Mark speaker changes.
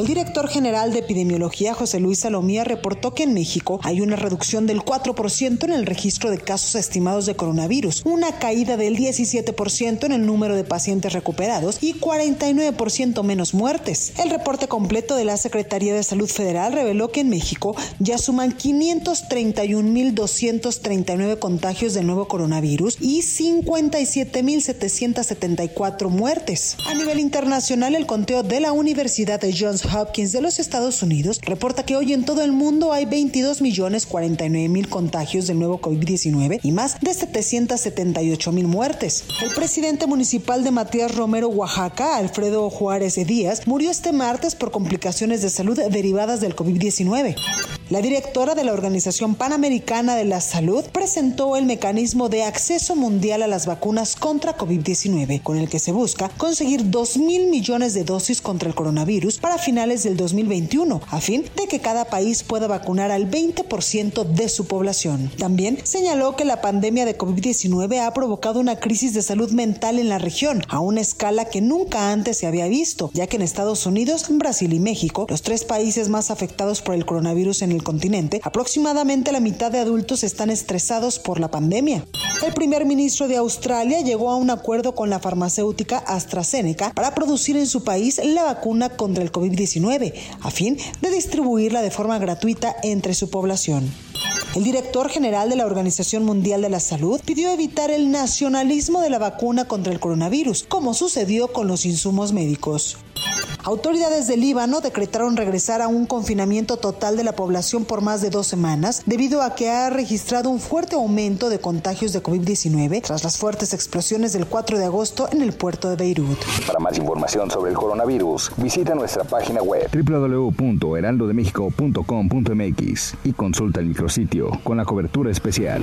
Speaker 1: El director general de epidemiología, José Luis Salomía, reportó que en México hay una reducción del 4% en el registro de casos estimados de coronavirus, una caída del 17% en el número de pacientes recuperados y 49% menos muertes. El reporte completo de la Secretaría de Salud Federal reveló que en México ya suman 531.239 contagios de nuevo coronavirus y 57.774 muertes. A nivel internacional, el conteo de la Universidad de Johns Hopkins de los Estados Unidos reporta que hoy en todo el mundo hay 22 millones 49 mil contagios del nuevo COVID-19 y más de 778 mil muertes. El presidente municipal de Matías Romero, Oaxaca, Alfredo Juárez Díaz, murió este martes por complicaciones de salud derivadas del COVID-19. La directora de la Organización Panamericana de la Salud presentó el mecanismo de acceso mundial a las vacunas contra COVID-19, con el que se busca conseguir 2 mil millones de dosis contra el coronavirus para finales del 2021, a fin de que cada país pueda vacunar al 20% de su población. También señaló que la pandemia de COVID-19 ha provocado una crisis de salud mental en la región, a una escala que nunca antes se había visto, ya que en Estados Unidos, Brasil y México, los tres países más afectados por el coronavirus en el continente, aproximadamente la mitad de adultos están estresados por la pandemia. El primer ministro de Australia llegó a un acuerdo con la farmacéutica AstraZeneca para producir en su país la vacuna contra el COVID-19, a fin de distribuirla de forma gratuita entre su población. El director general de la Organización Mundial de la Salud pidió evitar el nacionalismo de la vacuna contra el coronavirus, como sucedió con los insumos médicos. Autoridades del Líbano decretaron regresar a un confinamiento total de la población por más de dos semanas debido a que ha registrado un fuerte aumento de contagios de COVID-19 tras las fuertes explosiones del 4 de agosto en el puerto de Beirut.
Speaker 2: Para más información sobre el coronavirus, visita nuestra página web www.heraldodemexico.com.mx y consulta el micrositio con la cobertura especial.